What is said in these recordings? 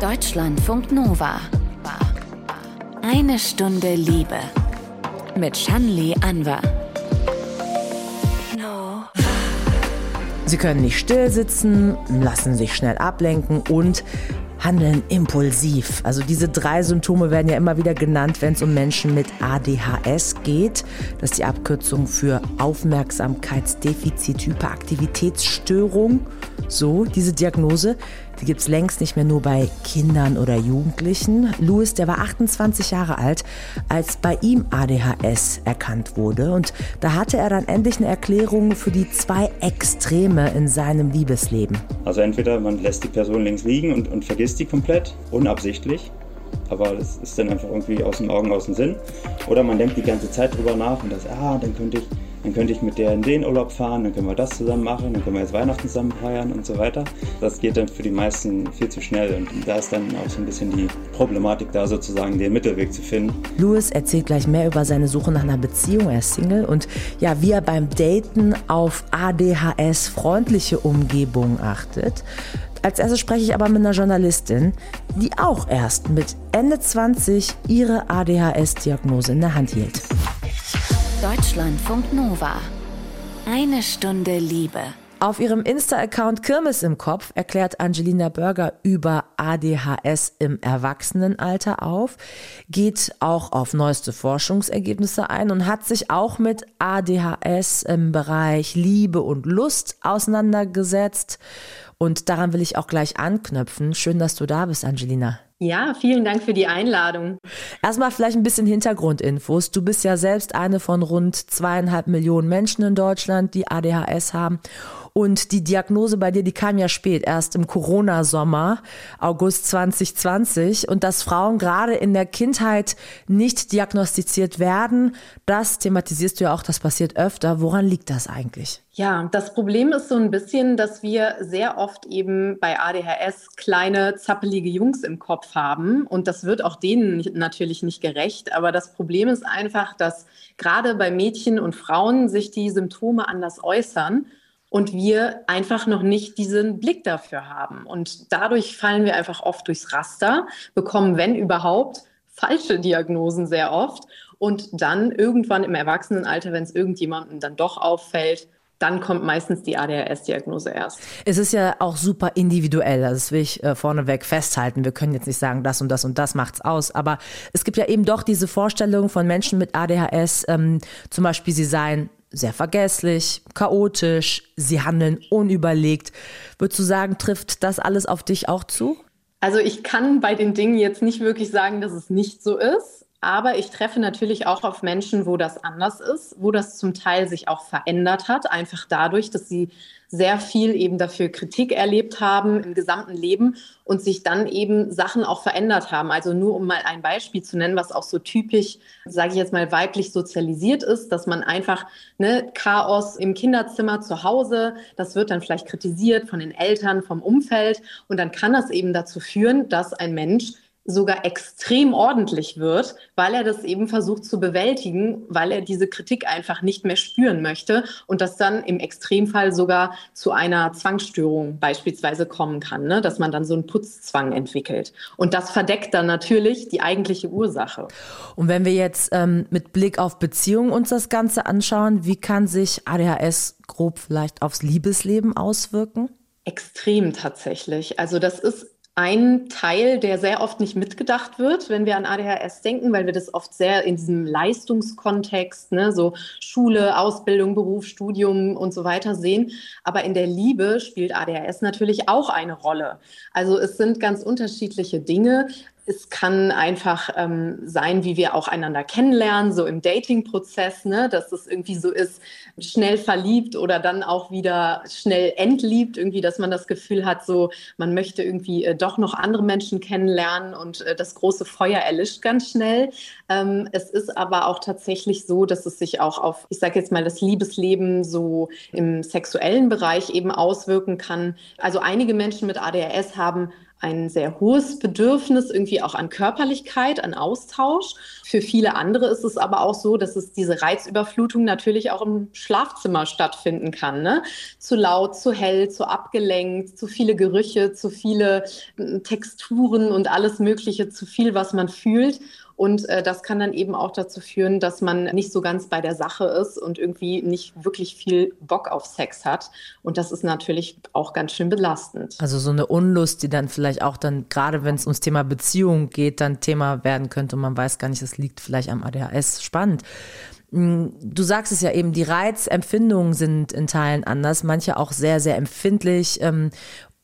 Deutschlandfunk Nova. Eine Stunde Liebe. Mit Shanli Anwar. Sie können nicht still sitzen, lassen sich schnell ablenken und handeln impulsiv. Also diese drei Symptome werden ja immer wieder genannt, wenn es um Menschen mit ADHS geht. Das ist die Abkürzung für Aufmerksamkeitsdefizit Hyperaktivitätsstörung. So, diese Diagnose, die gibt es längst nicht mehr nur bei Kindern oder Jugendlichen. Louis, der war 28 Jahre alt, als bei ihm ADHS erkannt wurde. Und da hatte er dann endlich eine Erklärung für die zwei Extreme in seinem Liebesleben. Also entweder man lässt die Person links liegen und, und vergisst die komplett, unabsichtlich. Aber das ist dann einfach irgendwie aus den Augen, aus dem Sinn. Oder man denkt die ganze Zeit drüber nach und das, ah, dann könnte ich dann könnte ich mit der in den Urlaub fahren, dann können wir das zusammen machen, dann können wir jetzt Weihnachten zusammen feiern und so weiter. Das geht dann für die meisten viel zu schnell und da ist dann auch so ein bisschen die Problematik da sozusagen, den Mittelweg zu finden. Louis erzählt gleich mehr über seine Suche nach einer Beziehung. Er ist Single und ja, wie er beim Daten auf ADHS freundliche Umgebung achtet. Als erstes spreche ich aber mit einer Journalistin, die auch erst mit Ende 20 ihre ADHS-Diagnose in der Hand hielt. Deutschlandfunk Nova. Eine Stunde Liebe. Auf ihrem Insta-Account Kirmes im Kopf erklärt Angelina Berger über ADHS im Erwachsenenalter auf, geht auch auf neueste Forschungsergebnisse ein und hat sich auch mit ADHS im Bereich Liebe und Lust auseinandergesetzt. Und daran will ich auch gleich anknüpfen. Schön, dass du da bist, Angelina. Ja, vielen Dank für die Einladung. Erstmal vielleicht ein bisschen Hintergrundinfos. Du bist ja selbst eine von rund zweieinhalb Millionen Menschen in Deutschland, die ADHS haben. Und die Diagnose bei dir, die kam ja spät, erst im Corona-Sommer, August 2020. Und dass Frauen gerade in der Kindheit nicht diagnostiziert werden, das thematisierst du ja auch, das passiert öfter. Woran liegt das eigentlich? Ja, das Problem ist so ein bisschen, dass wir sehr oft eben bei ADHS kleine, zappelige Jungs im Kopf haben. Und das wird auch denen natürlich nicht gerecht. Aber das Problem ist einfach, dass gerade bei Mädchen und Frauen sich die Symptome anders äußern und wir einfach noch nicht diesen Blick dafür haben. Und dadurch fallen wir einfach oft durchs Raster, bekommen, wenn überhaupt, falsche Diagnosen sehr oft. Und dann irgendwann im Erwachsenenalter, wenn es irgendjemandem dann doch auffällt, dann kommt meistens die ADHS-Diagnose erst. Es ist ja auch super individuell, also das will ich äh, vorneweg festhalten. Wir können jetzt nicht sagen, das und das und das macht's aus, aber es gibt ja eben doch diese Vorstellung von Menschen mit ADHS, ähm, zum Beispiel sie seien sehr vergesslich, chaotisch, sie handeln unüberlegt. Würdest du sagen, trifft das alles auf dich auch zu? Also ich kann bei den Dingen jetzt nicht wirklich sagen, dass es nicht so ist. Aber ich treffe natürlich auch auf Menschen, wo das anders ist, wo das zum Teil sich auch verändert hat, einfach dadurch, dass sie sehr viel eben dafür Kritik erlebt haben im gesamten Leben und sich dann eben Sachen auch verändert haben. Also nur um mal ein Beispiel zu nennen, was auch so typisch, sage ich jetzt mal, weiblich sozialisiert ist, dass man einfach ne, Chaos im Kinderzimmer zu Hause, das wird dann vielleicht kritisiert von den Eltern, vom Umfeld und dann kann das eben dazu führen, dass ein Mensch sogar extrem ordentlich wird, weil er das eben versucht zu bewältigen, weil er diese Kritik einfach nicht mehr spüren möchte und das dann im Extremfall sogar zu einer Zwangsstörung beispielsweise kommen kann, ne? dass man dann so einen Putzzwang entwickelt. Und das verdeckt dann natürlich die eigentliche Ursache. Und wenn wir jetzt ähm, mit Blick auf Beziehungen uns das Ganze anschauen, wie kann sich ADHS grob vielleicht aufs Liebesleben auswirken? Extrem tatsächlich. Also das ist ein Teil, der sehr oft nicht mitgedacht wird, wenn wir an ADHS denken, weil wir das oft sehr in diesem Leistungskontext, ne, so Schule, Ausbildung, Beruf, Studium und so weiter sehen. Aber in der Liebe spielt ADHS natürlich auch eine Rolle. Also es sind ganz unterschiedliche Dinge. Es kann einfach ähm, sein, wie wir auch einander kennenlernen, so im Dating-Prozess, ne? dass es irgendwie so ist, schnell verliebt oder dann auch wieder schnell entliebt, irgendwie, dass man das Gefühl hat, so man möchte irgendwie äh, doch noch andere Menschen kennenlernen und äh, das große Feuer erlischt ganz schnell. Ähm, es ist aber auch tatsächlich so, dass es sich auch auf, ich sage jetzt mal, das Liebesleben so im sexuellen Bereich eben auswirken kann. Also einige Menschen mit ADHS haben ein sehr hohes Bedürfnis irgendwie auch an Körperlichkeit, an Austausch. Für viele andere ist es aber auch so, dass es diese Reizüberflutung natürlich auch im Schlafzimmer stattfinden kann. Ne? Zu laut, zu hell, zu abgelenkt, zu viele Gerüche, zu viele hm, Texturen und alles Mögliche, zu viel, was man fühlt. Und äh, das kann dann eben auch dazu führen, dass man nicht so ganz bei der Sache ist und irgendwie nicht wirklich viel Bock auf Sex hat. Und das ist natürlich auch ganz schön belastend. Also so eine Unlust, die dann vielleicht auch dann, gerade wenn es ums Thema Beziehung geht, dann Thema werden könnte und man weiß gar nicht, das liegt vielleicht am ADHS. Spannend. Hm, du sagst es ja eben, die Reizempfindungen sind in Teilen anders, manche auch sehr, sehr empfindlich. Ähm,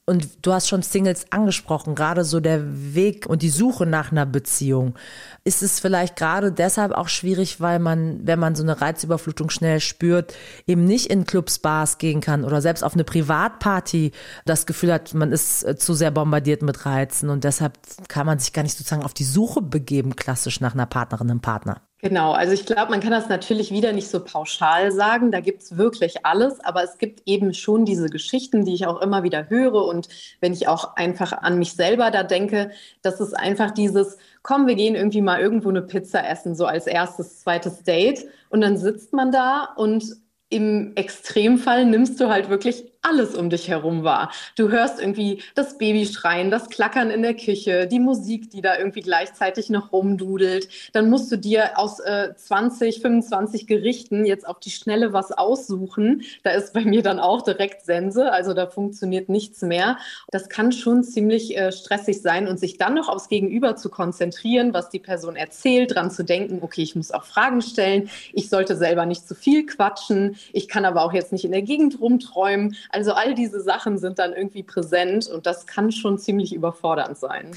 und du hast schon Singles angesprochen, gerade so der Weg und die Suche nach einer Beziehung. Ist es vielleicht gerade deshalb auch schwierig, weil man, wenn man so eine Reizüberflutung schnell spürt, eben nicht in Clubs, Bars gehen kann oder selbst auf eine Privatparty das Gefühl hat, man ist äh, zu sehr bombardiert mit Reizen und deshalb kann man sich gar nicht sozusagen auf die Suche begeben, klassisch nach einer Partnerin, einem Partner. Genau, also ich glaube, man kann das natürlich wieder nicht so pauschal sagen. Da gibt es wirklich alles, aber es gibt eben schon diese Geschichten, die ich auch immer wieder höre. Und wenn ich auch einfach an mich selber da denke, das ist einfach dieses, komm, wir gehen irgendwie mal irgendwo eine Pizza essen, so als erstes, zweites Date. Und dann sitzt man da und im Extremfall nimmst du halt wirklich alles um dich herum wahr. Du hörst irgendwie das Baby das Klackern in der Küche, die Musik, die da irgendwie gleichzeitig noch rumdudelt. Dann musst du dir aus äh, 20, 25 Gerichten jetzt auf die Schnelle was aussuchen. Da ist bei mir dann auch direkt Sense, also da funktioniert nichts mehr. Das kann schon ziemlich äh, stressig sein und sich dann noch aufs Gegenüber zu konzentrieren, was die Person erzählt, dran zu denken, okay, ich muss auch Fragen stellen, ich sollte selber nicht zu viel quatschen, ich kann aber auch jetzt nicht in der Gegend rumträumen. Also all diese Sachen sind dann irgendwie präsent und das kann schon ziemlich überfordernd sein.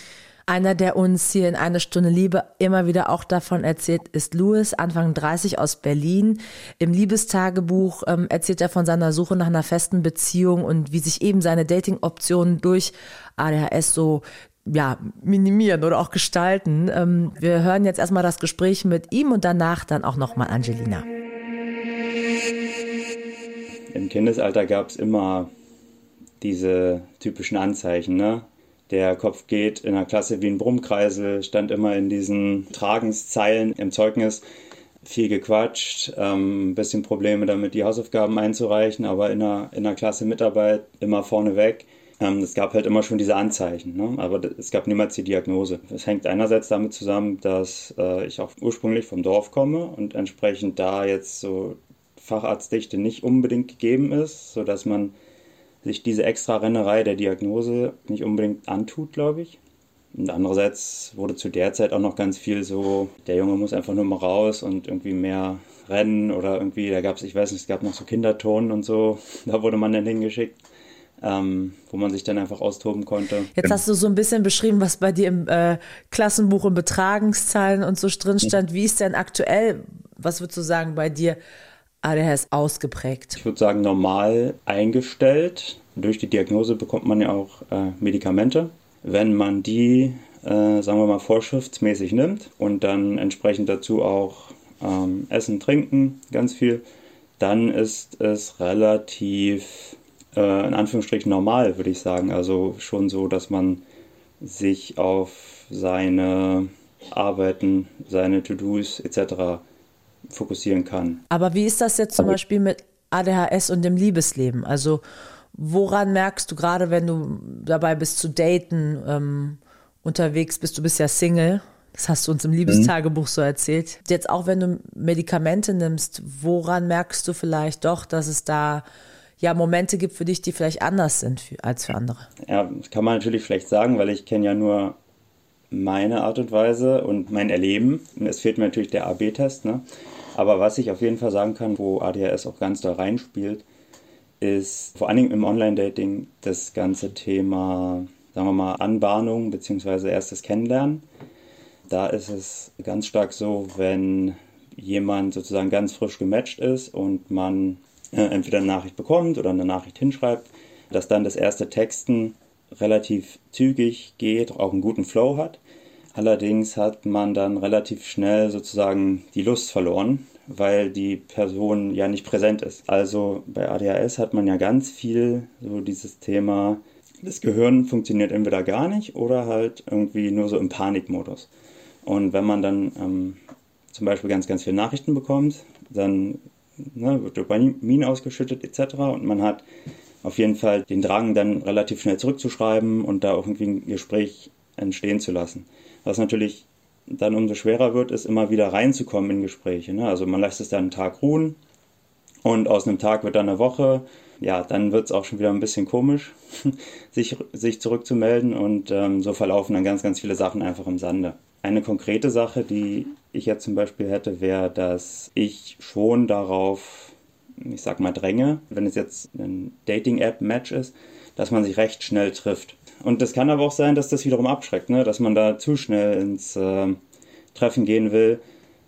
Einer, der uns hier in eine Stunde Liebe immer wieder auch davon erzählt, ist Louis, Anfang 30 aus Berlin. Im Liebestagebuch ähm, erzählt er von seiner Suche nach einer festen Beziehung und wie sich eben seine Dating-Optionen durch ADHS so ja, minimieren oder auch gestalten. Ähm, wir hören jetzt erstmal das Gespräch mit ihm und danach dann auch nochmal Angelina im Kindesalter gab es immer diese typischen Anzeichen, ne? Der Kopf geht in der Klasse wie ein Brummkreisel, stand immer in diesen Tragenszeilen im Zeugnis. Viel gequatscht, ähm, bisschen Probleme damit, die Hausaufgaben einzureichen, aber in der, in der Klasse Mitarbeit immer vorneweg. Ähm, es gab halt immer schon diese Anzeichen, ne? aber es gab niemals die Diagnose. Das hängt einerseits damit zusammen, dass äh, ich auch ursprünglich vom Dorf komme und entsprechend da jetzt so Facharztdichte nicht unbedingt gegeben ist, sodass man sich diese extra Rennerei der Diagnose nicht unbedingt antut, glaube ich. Und andererseits wurde zu der Zeit auch noch ganz viel so, der Junge muss einfach nur mal raus und irgendwie mehr rennen oder irgendwie, da gab es, ich weiß nicht, es gab noch so Kindertonen und so, da wurde man dann hingeschickt. Ähm, wo man sich dann einfach austoben konnte. Jetzt hast du so ein bisschen beschrieben, was bei dir im äh, Klassenbuch und Betragungszahlen und so drin stand. Wie ist denn aktuell, was würdest du sagen, bei dir ADHS ausgeprägt? Ich würde sagen, normal eingestellt. Durch die Diagnose bekommt man ja auch äh, Medikamente. Wenn man die, äh, sagen wir mal, vorschriftsmäßig nimmt und dann entsprechend dazu auch ähm, Essen, Trinken, ganz viel, dann ist es relativ, äh, in Anführungsstrichen, normal, würde ich sagen. Also schon so, dass man sich auf seine Arbeiten, seine To-Dos etc fokussieren kann. Aber wie ist das jetzt zum Beispiel mit ADHS und dem Liebesleben? Also woran merkst du gerade, wenn du dabei bist zu daten, ähm, unterwegs bist, du bist ja Single, das hast du uns im Liebestagebuch so erzählt. Jetzt auch wenn du Medikamente nimmst, woran merkst du vielleicht doch, dass es da ja Momente gibt für dich, die vielleicht anders sind für, als für andere? Ja, das kann man natürlich schlecht sagen, weil ich kenne ja nur meine Art und Weise und mein Erleben. Es fehlt mir natürlich der AB-Test. Ne? Aber was ich auf jeden Fall sagen kann, wo ADHS auch ganz da reinspielt, ist vor allen Dingen im Online-Dating das ganze Thema, sagen wir mal, Anbahnung bzw. erstes Kennenlernen. Da ist es ganz stark so, wenn jemand sozusagen ganz frisch gematcht ist und man äh, entweder eine Nachricht bekommt oder eine Nachricht hinschreibt, dass dann das erste Texten relativ zügig geht, auch einen guten Flow hat. Allerdings hat man dann relativ schnell sozusagen die Lust verloren, weil die Person ja nicht präsent ist. Also bei ADHS hat man ja ganz viel so dieses Thema das Gehirn funktioniert entweder gar nicht oder halt irgendwie nur so im Panikmodus. Und wenn man dann ähm, zum Beispiel ganz, ganz viele Nachrichten bekommt, dann ne, wird Dopamin ausgeschüttet etc. Und man hat auf jeden Fall den Drang, dann relativ schnell zurückzuschreiben und da auch irgendwie ein Gespräch entstehen zu lassen. Was natürlich dann umso schwerer wird, ist immer wieder reinzukommen in Gespräche. Ne? Also man lässt es dann einen Tag ruhen und aus einem Tag wird dann eine Woche. Ja, dann wird es auch schon wieder ein bisschen komisch, sich, sich zurückzumelden und ähm, so verlaufen dann ganz, ganz viele Sachen einfach im Sande. Eine konkrete Sache, die ich jetzt zum Beispiel hätte, wäre, dass ich schon darauf, ich sag mal, dränge, wenn es jetzt ein Dating-App-Match ist, dass man sich recht schnell trifft. Und das kann aber auch sein, dass das wiederum abschreckt, ne? dass man da zu schnell ins äh, Treffen gehen will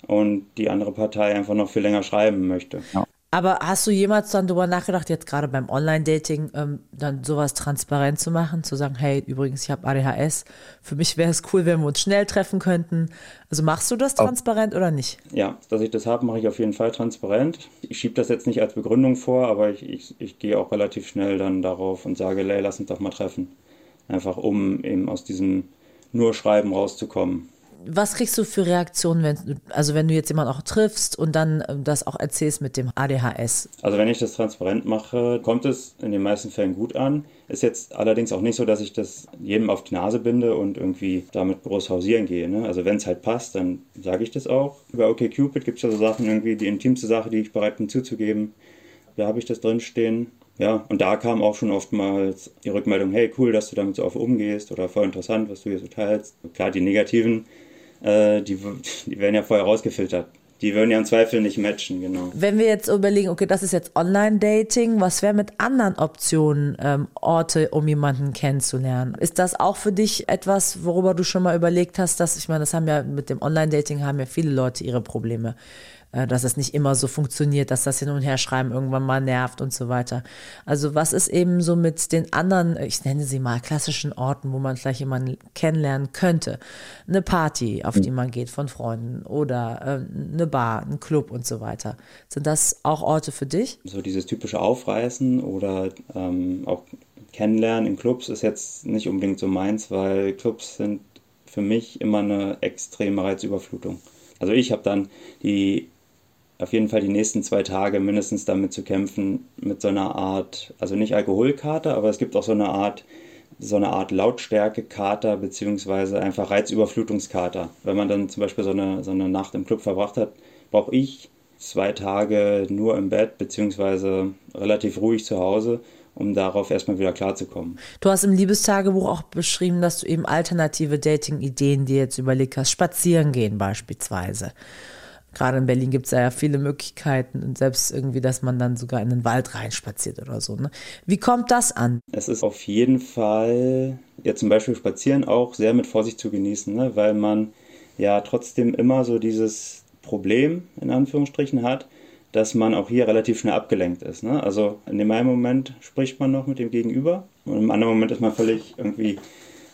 und die andere Partei einfach noch viel länger schreiben möchte. Ja. Aber hast du jemals dann darüber nachgedacht, jetzt gerade beim Online-Dating, ähm, dann sowas transparent zu machen, zu sagen, hey, übrigens, ich habe ADHS, für mich wäre es cool, wenn wir uns schnell treffen könnten. Also machst du das transparent oder nicht? Ja, dass ich das habe, mache ich auf jeden Fall transparent. Ich schiebe das jetzt nicht als Begründung vor, aber ich, ich, ich gehe auch relativ schnell dann darauf und sage, hey, lass uns doch mal treffen. Einfach um eben aus diesem nur Schreiben rauszukommen was kriegst du für Reaktionen, wenn, also wenn du jetzt jemanden auch triffst und dann ähm, das auch erzählst mit dem ADHS? Also wenn ich das transparent mache, kommt es in den meisten Fällen gut an. Ist jetzt allerdings auch nicht so, dass ich das jedem auf die Nase binde und irgendwie damit groß hausieren gehe. Ne? Also wenn es halt passt, dann sage ich das auch. Über OkCupid gibt es ja so Sachen, irgendwie die intimste Sache, die ich bereit bin zuzugeben. Da habe ich das drinstehen. Ja, und da kam auch schon oftmals die Rückmeldung, hey, cool, dass du damit so oft umgehst oder voll interessant, was du hier so teilst. Klar, die negativen äh, die, die werden ja vorher rausgefiltert. Die würden ja im Zweifel nicht matchen, genau. Wenn wir jetzt überlegen, okay, das ist jetzt Online-Dating, was wäre mit anderen Optionen, ähm, Orte, um jemanden kennenzulernen? Ist das auch für dich etwas, worüber du schon mal überlegt hast, dass, ich meine, das haben ja mit dem Online-Dating haben ja viele Leute ihre Probleme. Äh, dass es nicht immer so funktioniert, dass das Hin- und Herschreiben irgendwann mal nervt und so weiter. Also was ist eben so mit den anderen, ich nenne sie mal klassischen Orten, wo man vielleicht jemanden kennenlernen könnte? Eine Party, auf die man geht von Freunden oder äh, eine Bar, ein Club und so weiter. Sind das auch Orte für dich? So dieses typische Aufreißen oder ähm, auch Kennenlernen in Clubs ist jetzt nicht unbedingt so meins, weil Clubs sind für mich immer eine extreme Reizüberflutung. Also ich habe dann die auf jeden Fall die nächsten zwei Tage mindestens damit zu kämpfen, mit so einer Art, also nicht Alkoholkater, aber es gibt auch so eine Art, so eine Art Lautstärke-Kater beziehungsweise einfach Reizüberflutungskater. Wenn man dann zum Beispiel so eine, so eine Nacht im Club verbracht hat, brauche ich zwei Tage nur im Bett beziehungsweise relativ ruhig zu Hause, um darauf erstmal wieder klarzukommen. Du hast im Liebestagebuch auch beschrieben, dass du eben alternative Dating-Ideen dir jetzt überlegt hast, spazieren gehen beispielsweise gerade in Berlin gibt es ja viele Möglichkeiten und selbst irgendwie, dass man dann sogar in den Wald reinspaziert oder so. Ne? Wie kommt das an? Es ist auf jeden Fall, ja zum Beispiel spazieren auch sehr mit Vorsicht zu genießen, ne? weil man ja trotzdem immer so dieses Problem in Anführungsstrichen hat, dass man auch hier relativ schnell abgelenkt ist. Ne? Also in dem einen Moment spricht man noch mit dem Gegenüber und im anderen Moment ist man völlig irgendwie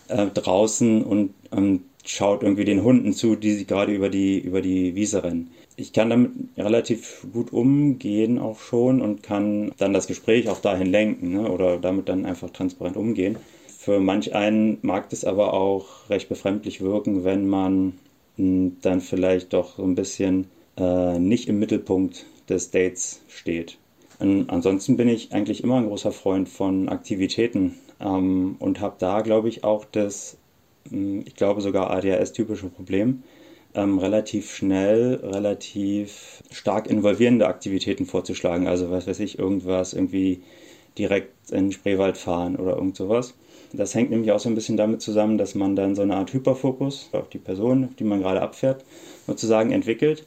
äh, draußen und ähm, schaut irgendwie den Hunden zu, die sich gerade über die, über die Wiese rennen. Ich kann damit relativ gut umgehen auch schon und kann dann das Gespräch auch dahin lenken ne? oder damit dann einfach transparent umgehen. Für manch einen mag es aber auch recht befremdlich wirken, wenn man hm, dann vielleicht doch so ein bisschen äh, nicht im Mittelpunkt des Dates steht. Und ansonsten bin ich eigentlich immer ein großer Freund von Aktivitäten ähm, und habe da, glaube ich, auch das ich glaube sogar ADHS-typische Problem, ähm, relativ schnell, relativ stark involvierende Aktivitäten vorzuschlagen. Also was weiß ich, irgendwas irgendwie direkt in den Spreewald fahren oder irgend sowas. Das hängt nämlich auch so ein bisschen damit zusammen, dass man dann so eine Art Hyperfokus auf die Person, auf die man gerade abfährt, sozusagen entwickelt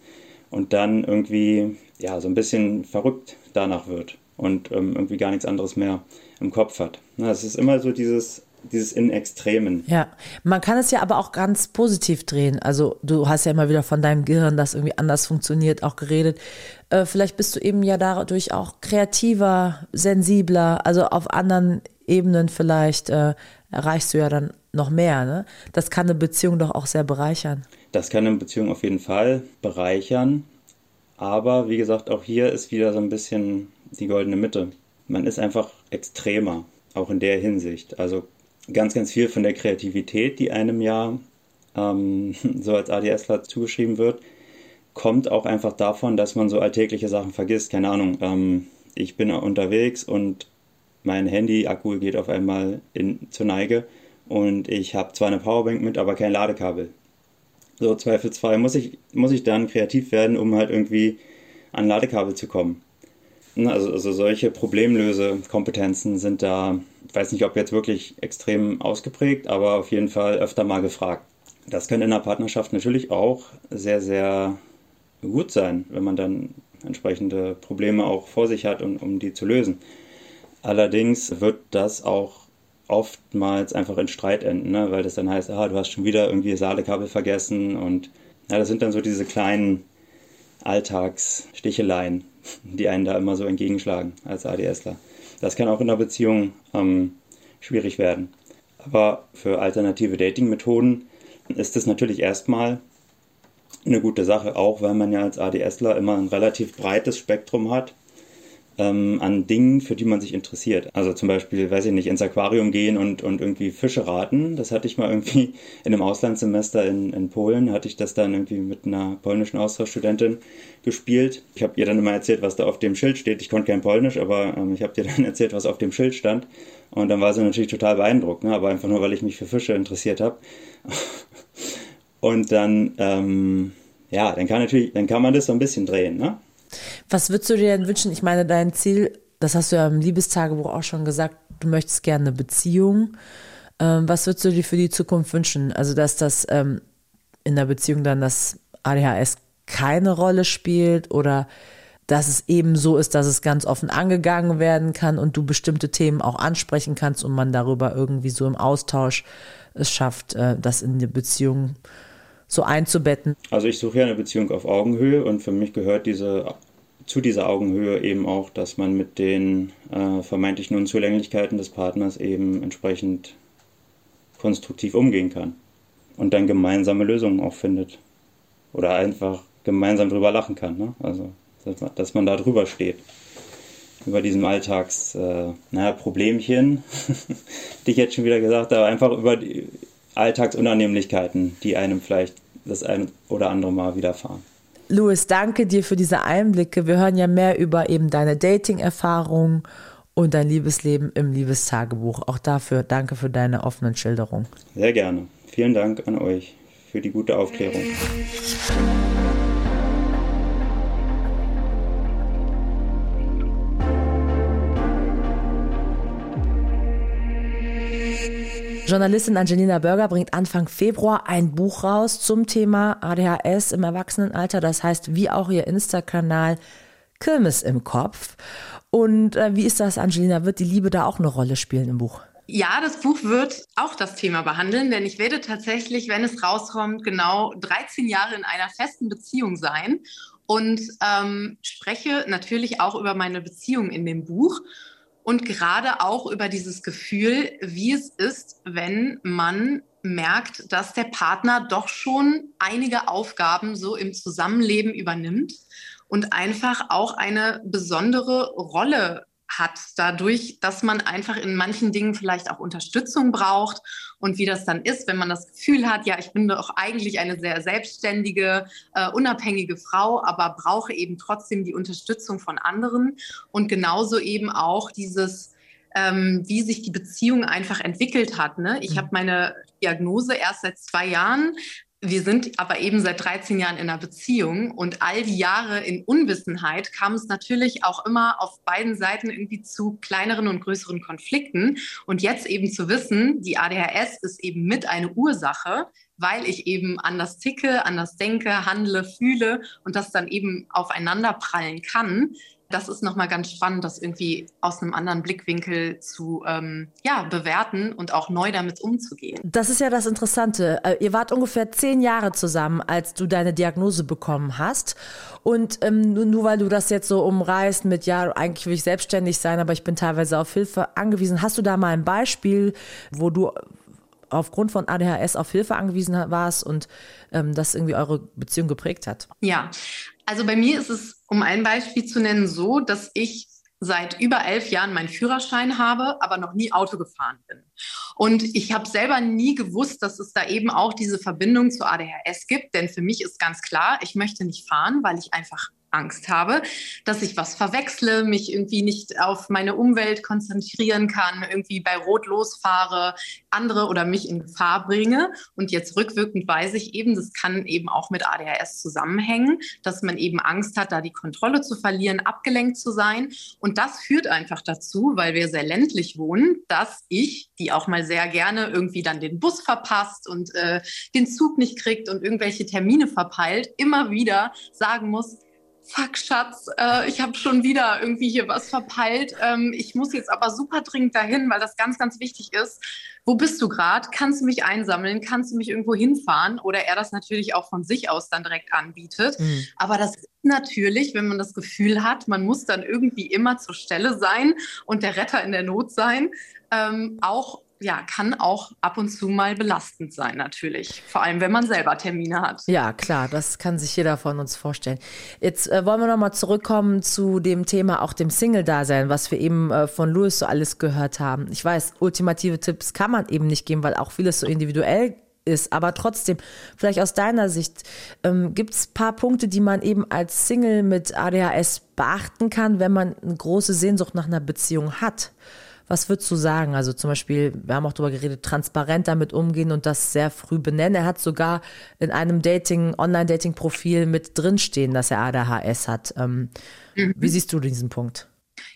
und dann irgendwie ja so ein bisschen verrückt danach wird und ähm, irgendwie gar nichts anderes mehr im Kopf hat. Es ist immer so dieses dieses in Extremen. Ja, man kann es ja aber auch ganz positiv drehen. Also du hast ja immer wieder von deinem Gehirn, das irgendwie anders funktioniert, auch geredet. Äh, vielleicht bist du eben ja dadurch auch kreativer, sensibler, also auf anderen Ebenen vielleicht äh, erreichst du ja dann noch mehr. Ne? Das kann eine Beziehung doch auch sehr bereichern. Das kann eine Beziehung auf jeden Fall bereichern. Aber wie gesagt, auch hier ist wieder so ein bisschen die goldene Mitte. Man ist einfach extremer auch in der Hinsicht. Also ganz, ganz viel von der Kreativität, die einem ja ähm, so als ADSler zugeschrieben wird, kommt auch einfach davon, dass man so alltägliche Sachen vergisst. Keine Ahnung, ähm, ich bin unterwegs und mein Handy-Akku geht auf einmal in, zur Neige und ich habe zwar eine Powerbank mit, aber kein Ladekabel. So zweifelsfrei muss ich, muss ich dann kreativ werden, um halt irgendwie an Ladekabel zu kommen. Also, also solche Problemlöse-Kompetenzen sind da, ich weiß nicht, ob jetzt wirklich extrem ausgeprägt, aber auf jeden Fall öfter mal gefragt. Das kann in einer Partnerschaft natürlich auch sehr, sehr gut sein, wenn man dann entsprechende Probleme auch vor sich hat, um, um die zu lösen. Allerdings wird das auch oftmals einfach in Streit enden, ne? weil das dann heißt, ah, du hast schon wieder irgendwie das Ladekabel vergessen und ja, das sind dann so diese kleinen Alltagssticheleien, die einen da immer so entgegenschlagen als ADSler. Das kann auch in einer Beziehung ähm, schwierig werden. Aber für alternative Dating-Methoden ist es natürlich erstmal eine gute Sache, auch weil man ja als ADSler immer ein relativ breites Spektrum hat ähm, an Dingen, für die man sich interessiert. Also zum Beispiel, weiß ich nicht, ins Aquarium gehen und, und irgendwie Fische raten. Das hatte ich mal irgendwie in einem Auslandssemester in, in Polen, hatte ich das dann irgendwie mit einer polnischen Austauschstudentin gespielt. Ich habe ihr dann immer erzählt, was da auf dem Schild steht. Ich konnte kein Polnisch, aber ähm, ich habe ihr dann erzählt, was auf dem Schild stand. Und dann war sie natürlich total beeindruckt, ne? aber einfach nur, weil ich mich für Fische interessiert habe. Und dann, ähm, ja, dann kann natürlich, dann kann man das so ein bisschen drehen, ne? Was würdest du dir denn wünschen? Ich meine, dein Ziel, das hast du ja im Liebestagebuch auch schon gesagt, du möchtest gerne eine Beziehung. Ähm, was würdest du dir für die Zukunft wünschen? Also, dass das ähm, in der Beziehung dann das ADHS keine Rolle spielt oder dass es eben so ist, dass es ganz offen angegangen werden kann und du bestimmte Themen auch ansprechen kannst und man darüber irgendwie so im Austausch es schafft, äh, das in die Beziehung so einzubetten. Also ich suche ja eine Beziehung auf Augenhöhe und für mich gehört diese zu dieser Augenhöhe eben auch, dass man mit den äh, vermeintlichen Unzulänglichkeiten des Partners eben entsprechend konstruktiv umgehen kann und dann gemeinsame Lösungen auch findet oder einfach gemeinsam drüber lachen kann. Ne? Also dass man, dass man da drüber steht über diesem Alltags, äh, naja, die ich jetzt schon wieder gesagt habe, einfach über die Alltagsunannehmlichkeiten, die einem vielleicht das ein oder andere Mal widerfahren. Louis, danke dir für diese Einblicke. Wir hören ja mehr über eben deine Dating-Erfahrungen und dein Liebesleben im Liebestagebuch. Auch dafür danke für deine offenen Schilderungen. Sehr gerne. Vielen Dank an euch für die gute Aufklärung. Journalistin Angelina Berger bringt Anfang Februar ein Buch raus zum Thema ADHS im Erwachsenenalter. Das heißt, wie auch ihr Insta-Kanal Kirmes im Kopf. Und äh, wie ist das, Angelina? Wird die Liebe da auch eine Rolle spielen im Buch? Ja, das Buch wird auch das Thema behandeln, denn ich werde tatsächlich, wenn es rauskommt, genau 13 Jahre in einer festen Beziehung sein und ähm, spreche natürlich auch über meine Beziehung in dem Buch und gerade auch über dieses Gefühl, wie es ist, wenn man merkt, dass der Partner doch schon einige Aufgaben so im Zusammenleben übernimmt und einfach auch eine besondere Rolle hat, dadurch, dass man einfach in manchen Dingen vielleicht auch Unterstützung braucht und wie das dann ist, wenn man das Gefühl hat, ja, ich bin doch eigentlich eine sehr selbstständige, äh, unabhängige Frau, aber brauche eben trotzdem die Unterstützung von anderen und genauso eben auch dieses ähm, wie sich die Beziehung einfach entwickelt hat. Ne? Ich mhm. habe meine Diagnose erst seit zwei Jahren, wir sind aber eben seit 13 Jahren in einer Beziehung und all die Jahre in Unwissenheit kam es natürlich auch immer auf beiden Seiten irgendwie zu kleineren und größeren Konflikten. Und jetzt eben zu wissen, die ADHS ist eben mit eine Ursache, weil ich eben anders ticke, anders denke, handle, fühle und das dann eben aufeinander prallen kann, das ist nochmal ganz spannend, das irgendwie aus einem anderen Blickwinkel zu ähm, ja, bewerten und auch neu damit umzugehen. Das ist ja das Interessante. Äh, ihr wart ungefähr zehn Jahre zusammen, als du deine Diagnose bekommen hast. Und ähm, nur, nur weil du das jetzt so umreißt mit, ja, eigentlich will ich selbstständig sein, aber ich bin teilweise auf Hilfe angewiesen. Hast du da mal ein Beispiel, wo du aufgrund von ADHS auf Hilfe angewiesen warst und ähm, das irgendwie eure Beziehung geprägt hat? Ja, also bei mir ist es, um ein Beispiel zu nennen, so, dass ich seit über elf Jahren meinen Führerschein habe, aber noch nie Auto gefahren bin. Und ich habe selber nie gewusst, dass es da eben auch diese Verbindung zu ADHS gibt, denn für mich ist ganz klar, ich möchte nicht fahren, weil ich einfach Angst habe, dass ich was verwechsle, mich irgendwie nicht auf meine Umwelt konzentrieren kann, irgendwie bei Rot losfahre, andere oder mich in Gefahr bringe. Und jetzt rückwirkend weiß ich eben, das kann eben auch mit ADHS zusammenhängen, dass man eben Angst hat, da die Kontrolle zu verlieren, abgelenkt zu sein. Und das führt einfach dazu, weil wir sehr ländlich wohnen, dass ich, die auch mal sehr gerne irgendwie dann den Bus verpasst und äh, den Zug nicht kriegt und irgendwelche Termine verpeilt, immer wieder sagen muss, fuck Schatz, äh, ich habe schon wieder irgendwie hier was verpeilt. Ähm, ich muss jetzt aber super dringend dahin, weil das ganz, ganz wichtig ist. Wo bist du gerade? Kannst du mich einsammeln? Kannst du mich irgendwo hinfahren? Oder er das natürlich auch von sich aus dann direkt anbietet. Mhm. Aber das ist natürlich, wenn man das Gefühl hat, man muss dann irgendwie immer zur Stelle sein und der Retter in der Not sein, ähm, auch ja, kann auch ab und zu mal belastend sein, natürlich. Vor allem, wenn man selber Termine hat. Ja, klar, das kann sich jeder von uns vorstellen. Jetzt äh, wollen wir nochmal zurückkommen zu dem Thema, auch dem Single-Dasein, was wir eben äh, von Louis so alles gehört haben. Ich weiß, ultimative Tipps kann man eben nicht geben, weil auch vieles so individuell ist. Aber trotzdem, vielleicht aus deiner Sicht, ähm, gibt es ein paar Punkte, die man eben als Single mit ADHS beachten kann, wenn man eine große Sehnsucht nach einer Beziehung hat? Was würdest du sagen? Also zum Beispiel, wir haben auch darüber geredet, transparent damit umgehen und das sehr früh benennen. Er hat sogar in einem Dating, Online-Dating-Profil mit drinstehen, dass er ADHS hat. Ähm, mhm. Wie siehst du diesen Punkt?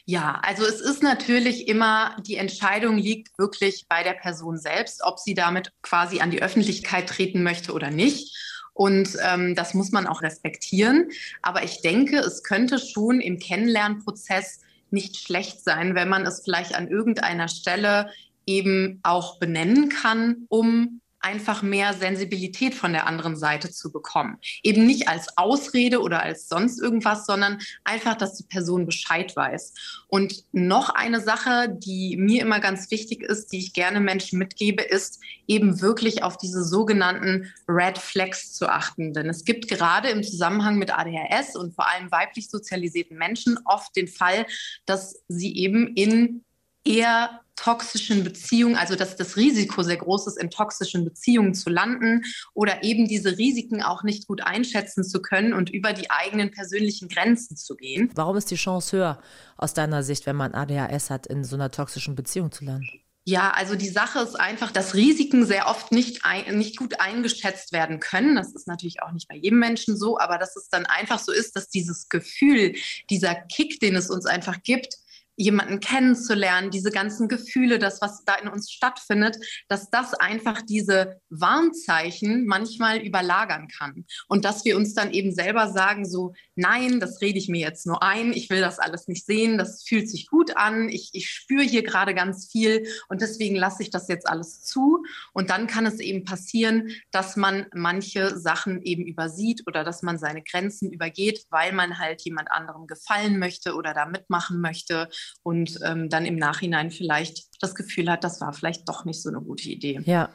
Ja, also es ist natürlich immer, die Entscheidung liegt wirklich bei der Person selbst, ob sie damit quasi an die Öffentlichkeit treten möchte oder nicht. Und ähm, das muss man auch respektieren. Aber ich denke, es könnte schon im Kennenlernprozess nicht schlecht sein, wenn man es vielleicht an irgendeiner Stelle eben auch benennen kann, um einfach mehr Sensibilität von der anderen Seite zu bekommen. Eben nicht als Ausrede oder als sonst irgendwas, sondern einfach, dass die Person Bescheid weiß. Und noch eine Sache, die mir immer ganz wichtig ist, die ich gerne Menschen mitgebe, ist eben wirklich auf diese sogenannten Red Flags zu achten. Denn es gibt gerade im Zusammenhang mit ADHS und vor allem weiblich sozialisierten Menschen oft den Fall, dass sie eben in eher toxischen Beziehungen, also dass das Risiko sehr groß ist, in toxischen Beziehungen zu landen oder eben diese Risiken auch nicht gut einschätzen zu können und über die eigenen persönlichen Grenzen zu gehen. Warum ist die Chance höher aus deiner Sicht, wenn man ADHS hat, in so einer toxischen Beziehung zu landen? Ja, also die Sache ist einfach, dass Risiken sehr oft nicht, ein, nicht gut eingeschätzt werden können. Das ist natürlich auch nicht bei jedem Menschen so, aber dass es dann einfach so ist, dass dieses Gefühl, dieser Kick, den es uns einfach gibt, jemanden kennenzulernen, diese ganzen Gefühle, das, was da in uns stattfindet, dass das einfach diese Warnzeichen manchmal überlagern kann. Und dass wir uns dann eben selber sagen, so, nein, das rede ich mir jetzt nur ein, ich will das alles nicht sehen, das fühlt sich gut an, ich, ich spüre hier gerade ganz viel und deswegen lasse ich das jetzt alles zu. Und dann kann es eben passieren, dass man manche Sachen eben übersieht oder dass man seine Grenzen übergeht, weil man halt jemand anderem gefallen möchte oder da mitmachen möchte und ähm, dann im Nachhinein vielleicht das Gefühl hat, das war vielleicht doch nicht so eine gute Idee. Ja,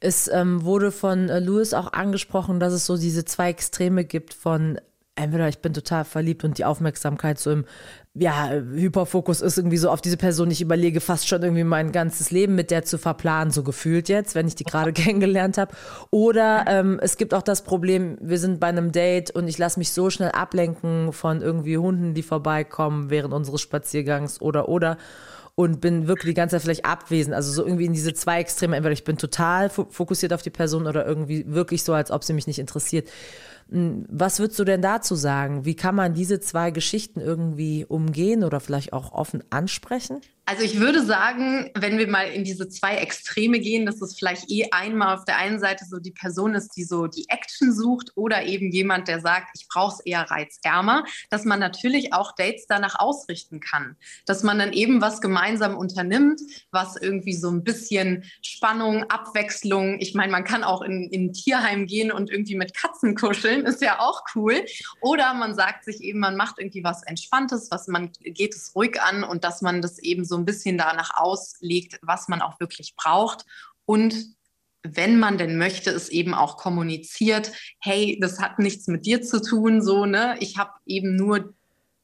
es ähm, wurde von äh, Louis auch angesprochen, dass es so diese zwei Extreme gibt von entweder ich bin total verliebt und die Aufmerksamkeit so im ja, Hyperfokus ist irgendwie so auf diese Person. Ich überlege fast schon irgendwie mein ganzes Leben mit der zu verplanen, so gefühlt jetzt, wenn ich die gerade kennengelernt habe. Oder ähm, es gibt auch das Problem, wir sind bei einem Date und ich lasse mich so schnell ablenken von irgendwie Hunden, die vorbeikommen während unseres Spaziergangs oder oder und bin wirklich die ganze Zeit vielleicht abwesend. Also so irgendwie in diese zwei Extreme. Entweder ich bin total fokussiert auf die Person oder irgendwie wirklich so, als ob sie mich nicht interessiert. Hm, was würdest du denn dazu sagen? Wie kann man diese zwei Geschichten irgendwie umgehen oder vielleicht auch offen ansprechen? Also ich würde sagen, wenn wir mal in diese zwei Extreme gehen, dass es vielleicht eh einmal auf der einen Seite so die Person ist, die so die Action sucht oder eben jemand, der sagt, ich brauche es eher reizärmer, dass man natürlich auch Dates danach ausrichten kann. Dass man dann eben was gemeinsam unternimmt, was irgendwie so ein bisschen Spannung, Abwechslung, ich meine, man kann auch in, in ein Tierheim gehen und irgendwie mit Katzen kuscheln, ist ja auch cool. Oder man sagt sich eben, man macht irgendwie was Entspanntes, was man geht es ruhig an und dass man das eben so ein bisschen danach auslegt, was man auch wirklich braucht und wenn man denn möchte, es eben auch kommuniziert, hey, das hat nichts mit dir zu tun, so, ne? Ich habe eben nur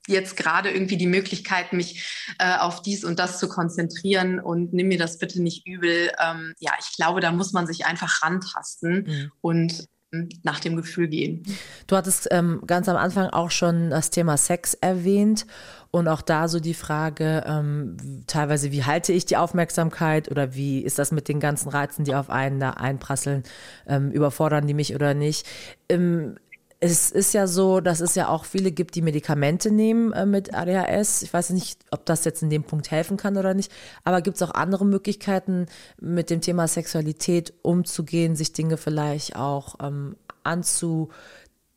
jetzt gerade irgendwie die Möglichkeit, mich äh, auf dies und das zu konzentrieren und nimm mir das bitte nicht übel. Ähm, ja, ich glaube, da muss man sich einfach rantasten mhm. und nach dem Gefühl gehen. Du hattest ähm, ganz am Anfang auch schon das Thema Sex erwähnt und auch da so die Frage, ähm, teilweise, wie halte ich die Aufmerksamkeit oder wie ist das mit den ganzen Reizen, die auf einen da einprasseln, ähm, überfordern die mich oder nicht? Es ist ja so, dass es ja auch viele gibt, die Medikamente nehmen äh, mit ADHS. Ich weiß nicht, ob das jetzt in dem Punkt helfen kann oder nicht. Aber gibt es auch andere Möglichkeiten, mit dem Thema Sexualität umzugehen, sich Dinge vielleicht auch ähm,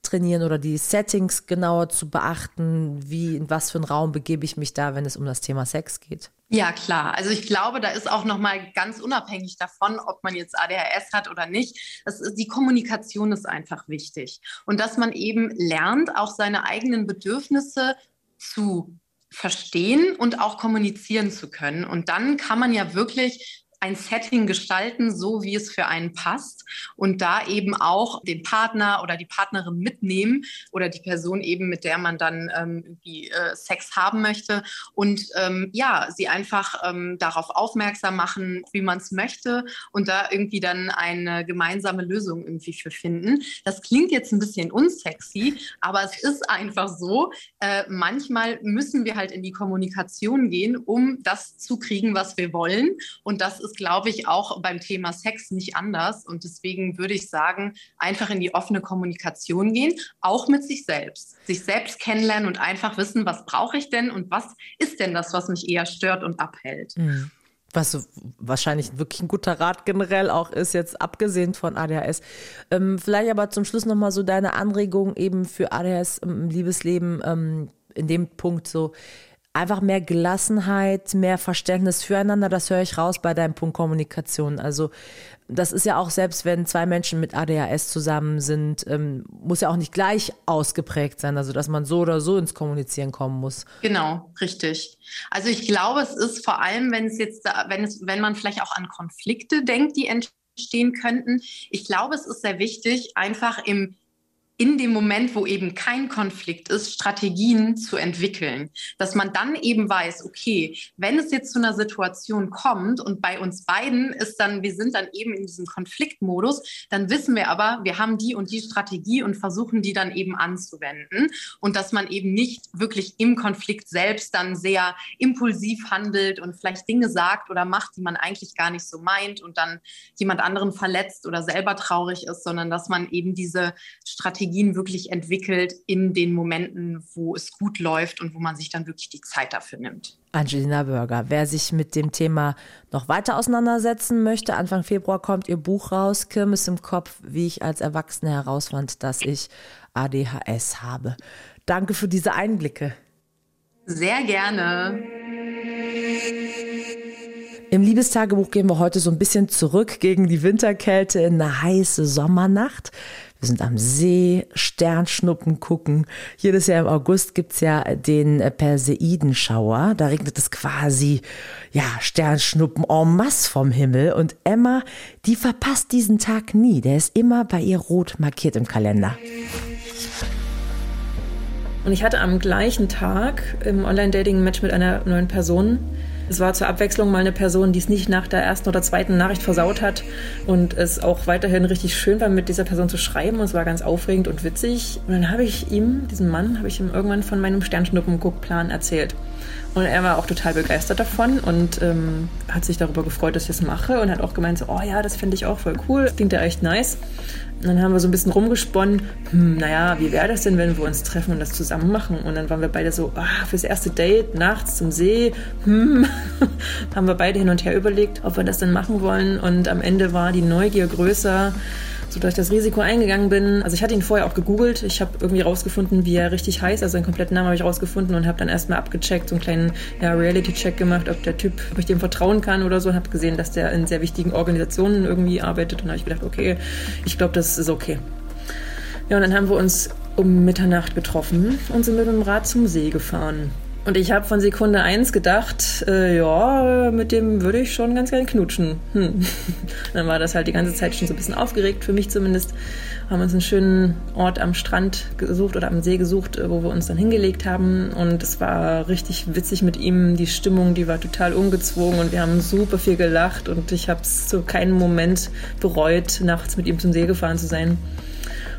anzutrainieren oder die Settings genauer zu beachten? Wie, in was für einen Raum begebe ich mich da, wenn es um das Thema Sex geht? Ja, klar. Also ich glaube, da ist auch noch mal ganz unabhängig davon, ob man jetzt ADHS hat oder nicht. Ist, die Kommunikation ist einfach wichtig und dass man eben lernt, auch seine eigenen Bedürfnisse zu verstehen und auch kommunizieren zu können. Und dann kann man ja wirklich ein Setting gestalten, so wie es für einen passt und da eben auch den Partner oder die Partnerin mitnehmen oder die Person eben, mit der man dann ähm, irgendwie äh, Sex haben möchte und ähm, ja, sie einfach ähm, darauf aufmerksam machen, wie man es möchte und da irgendwie dann eine gemeinsame Lösung irgendwie für finden. Das klingt jetzt ein bisschen unsexy, aber es ist einfach so. Äh, manchmal müssen wir halt in die Kommunikation gehen, um das zu kriegen, was wir wollen und das ist glaube ich, auch beim Thema Sex nicht anders. Und deswegen würde ich sagen, einfach in die offene Kommunikation gehen, auch mit sich selbst. Sich selbst kennenlernen und einfach wissen, was brauche ich denn und was ist denn das, was mich eher stört und abhält. Mhm. Was wahrscheinlich wirklich ein guter Rat generell auch ist, jetzt abgesehen von ADHS. Ähm, vielleicht aber zum Schluss nochmal so deine Anregung eben für ADHS im Liebesleben ähm, in dem Punkt so einfach mehr Gelassenheit, mehr Verständnis füreinander, das höre ich raus bei deinem Punkt Kommunikation. Also das ist ja auch selbst, wenn zwei Menschen mit ADHS zusammen sind, ähm, muss ja auch nicht gleich ausgeprägt sein, also dass man so oder so ins Kommunizieren kommen muss. Genau, richtig. Also ich glaube, es ist vor allem, wenn es jetzt, wenn es, wenn man vielleicht auch an Konflikte denkt, die entstehen könnten. Ich glaube, es ist sehr wichtig, einfach im in dem Moment, wo eben kein Konflikt ist, Strategien zu entwickeln. Dass man dann eben weiß, okay, wenn es jetzt zu einer Situation kommt und bei uns beiden ist dann, wir sind dann eben in diesem Konfliktmodus, dann wissen wir aber, wir haben die und die Strategie und versuchen die dann eben anzuwenden. Und dass man eben nicht wirklich im Konflikt selbst dann sehr impulsiv handelt und vielleicht Dinge sagt oder macht, die man eigentlich gar nicht so meint und dann jemand anderen verletzt oder selber traurig ist, sondern dass man eben diese Strategie Strategien wirklich entwickelt in den Momenten, wo es gut läuft und wo man sich dann wirklich die Zeit dafür nimmt. Angelina Bürger. Wer sich mit dem Thema noch weiter auseinandersetzen möchte, Anfang Februar kommt ihr Buch raus, Kirmes im Kopf, wie ich als Erwachsene herausfand, dass ich ADHS habe. Danke für diese Einblicke. Sehr gerne. Im Liebestagebuch gehen wir heute so ein bisschen zurück gegen die Winterkälte in eine heiße Sommernacht. Wir sind am See, Sternschnuppen gucken. Jedes Jahr im August gibt's ja den Perseidenschauer. Da regnet es quasi, ja, Sternschnuppen en masse vom Himmel. Und Emma, die verpasst diesen Tag nie. Der ist immer bei ihr rot markiert im Kalender. Und ich hatte am gleichen Tag im Online-Dating-Match mit einer neuen Person es war zur Abwechslung mal eine Person, die es nicht nach der ersten oder zweiten Nachricht versaut hat und es auch weiterhin richtig schön war, mit dieser Person zu schreiben. Und es war ganz aufregend und witzig. Und dann habe ich ihm, diesem Mann, habe ich ihm irgendwann von meinem Sternschnuppenguckplan erzählt. Und er war auch total begeistert davon und ähm, hat sich darüber gefreut, dass ich das mache und hat auch gemeint, so, oh ja, das finde ich auch voll cool, das klingt ja echt nice. Und dann haben wir so ein bisschen rumgesponnen, hm, naja, wie wäre das denn, wenn wir uns treffen und das zusammen machen? Und dann waren wir beide so, ah, fürs erste Date nachts zum See, hm, haben wir beide hin und her überlegt, ob wir das denn machen wollen. Und am Ende war die Neugier größer sodass ich das Risiko eingegangen bin. Also ich hatte ihn vorher auch gegoogelt. Ich habe irgendwie rausgefunden, wie er richtig heißt. Also seinen kompletten Namen habe ich rausgefunden und habe dann erstmal abgecheckt, so einen kleinen ja, Reality-Check gemacht, ob der Typ, ob ich dem vertrauen kann oder so. Und habe gesehen, dass der in sehr wichtigen Organisationen irgendwie arbeitet. Und habe ich gedacht, okay, ich glaube, das ist okay. Ja, und dann haben wir uns um Mitternacht getroffen und sind mit dem Rad zum See gefahren. Und ich habe von Sekunde eins gedacht, äh, ja, mit dem würde ich schon ganz gern knutschen. Hm. Dann war das halt die ganze Zeit schon so ein bisschen aufgeregt, für mich zumindest. Haben uns einen schönen Ort am Strand gesucht oder am See gesucht, äh, wo wir uns dann hingelegt haben. Und es war richtig witzig mit ihm. Die Stimmung, die war total ungezwungen und wir haben super viel gelacht. Und ich habe es zu keinem Moment bereut, nachts mit ihm zum See gefahren zu sein.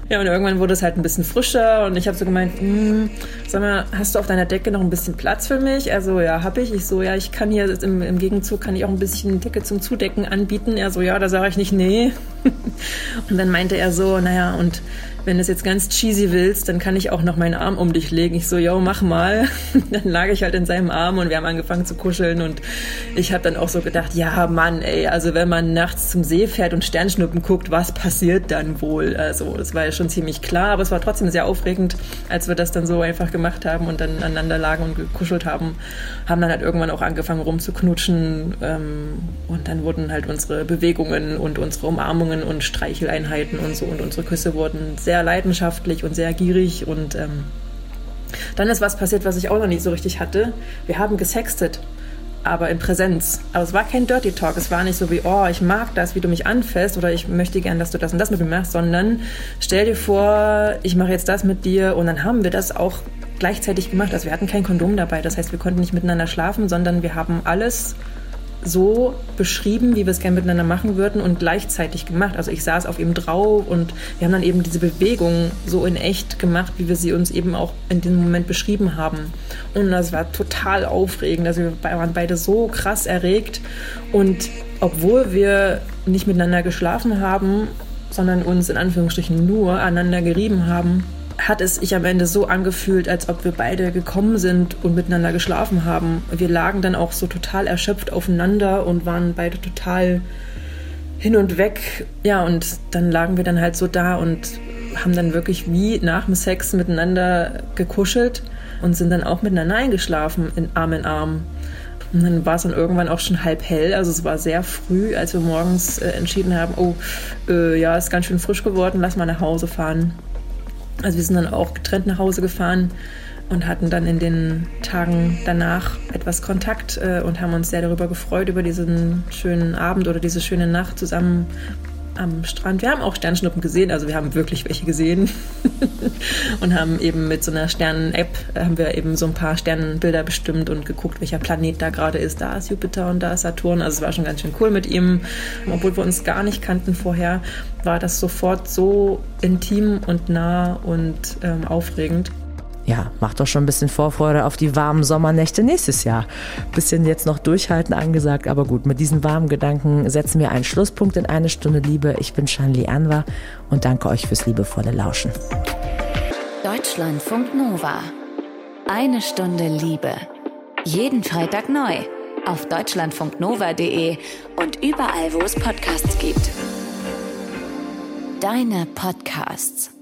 Ja, und irgendwann wurde es halt ein bisschen frischer und ich habe so gemeint, hm, sag mal, hast du auf deiner Decke noch ein bisschen Platz für mich? Also ja, habe ich. Ich so, ja, ich kann hier im, im Gegenzug kann ich auch ein bisschen Decke zum Zudecken anbieten. Er so, ja, da sage ich nicht nee. und dann meinte er so, naja, und wenn du es jetzt ganz cheesy willst, dann kann ich auch noch meinen Arm um dich legen. Ich so, yo, mach mal. dann lag ich halt in seinem Arm und wir haben angefangen zu kuscheln und ich habe dann auch so gedacht, ja, Mann, ey, also wenn man nachts zum See fährt und Sternschnuppen guckt, was passiert dann wohl? Also es war ja schon ziemlich klar, aber es war trotzdem sehr aufregend, als wir das dann so einfach gemacht haben und dann aneinander lagen und gekuschelt haben, haben dann halt irgendwann auch angefangen rumzuknutschen ähm, und dann wurden halt unsere Bewegungen und unsere Umarmungen und Streicheleinheiten und so und unsere Küsse wurden sehr sehr leidenschaftlich und sehr gierig und ähm, dann ist was passiert, was ich auch noch nicht so richtig hatte. Wir haben gesextet, aber in Präsenz. Aber es war kein Dirty Talk. Es war nicht so wie, oh, ich mag das, wie du mich anfällst oder ich möchte gern, dass du das und das mit mir machst, sondern stell dir vor, ich mache jetzt das mit dir und dann haben wir das auch gleichzeitig gemacht. Also wir hatten kein Kondom dabei. Das heißt, wir konnten nicht miteinander schlafen, sondern wir haben alles so beschrieben, wie wir es gerne miteinander machen würden und gleichzeitig gemacht. Also ich saß auf ihm drauf und wir haben dann eben diese Bewegung so in echt gemacht, wie wir sie uns eben auch in dem Moment beschrieben haben. Und das war total aufregend. Also wir waren beide so krass erregt und obwohl wir nicht miteinander geschlafen haben, sondern uns in Anführungsstrichen nur aneinander gerieben haben, hat es sich am Ende so angefühlt, als ob wir beide gekommen sind und miteinander geschlafen haben. Wir lagen dann auch so total erschöpft aufeinander und waren beide total hin und weg. Ja, und dann lagen wir dann halt so da und haben dann wirklich wie nach dem Sex miteinander gekuschelt und sind dann auch miteinander eingeschlafen, in Arm in Arm. Und dann war es dann irgendwann auch schon halb hell. Also es war sehr früh, als wir morgens äh, entschieden haben, oh, äh, ja, ist ganz schön frisch geworden, lass mal nach Hause fahren. Also wir sind dann auch getrennt nach Hause gefahren und hatten dann in den Tagen danach etwas Kontakt äh, und haben uns sehr darüber gefreut, über diesen schönen Abend oder diese schöne Nacht zusammen am Strand. Wir haben auch Sternschnuppen gesehen, also wir haben wirklich welche gesehen und haben eben mit so einer Sternen-App äh, haben wir eben so ein paar Sternenbilder bestimmt und geguckt, welcher Planet da gerade ist. Da ist Jupiter und da ist Saturn. Also es war schon ganz schön cool mit ihm, obwohl wir uns gar nicht kannten vorher war das sofort so intim und nah und ähm, aufregend. Ja, macht doch schon ein bisschen Vorfreude auf die warmen Sommernächte nächstes Jahr. Bisschen jetzt noch durchhalten angesagt, aber gut, mit diesen warmen Gedanken setzen wir einen Schlusspunkt in eine Stunde Liebe. Ich bin Shanli Anwar und danke euch fürs liebevolle Lauschen. Deutschlandfunk Nova. Eine Stunde Liebe. Jeden Freitag neu auf deutschlandfunknova.de und überall, wo es Podcasts gibt. Deine Podcasts.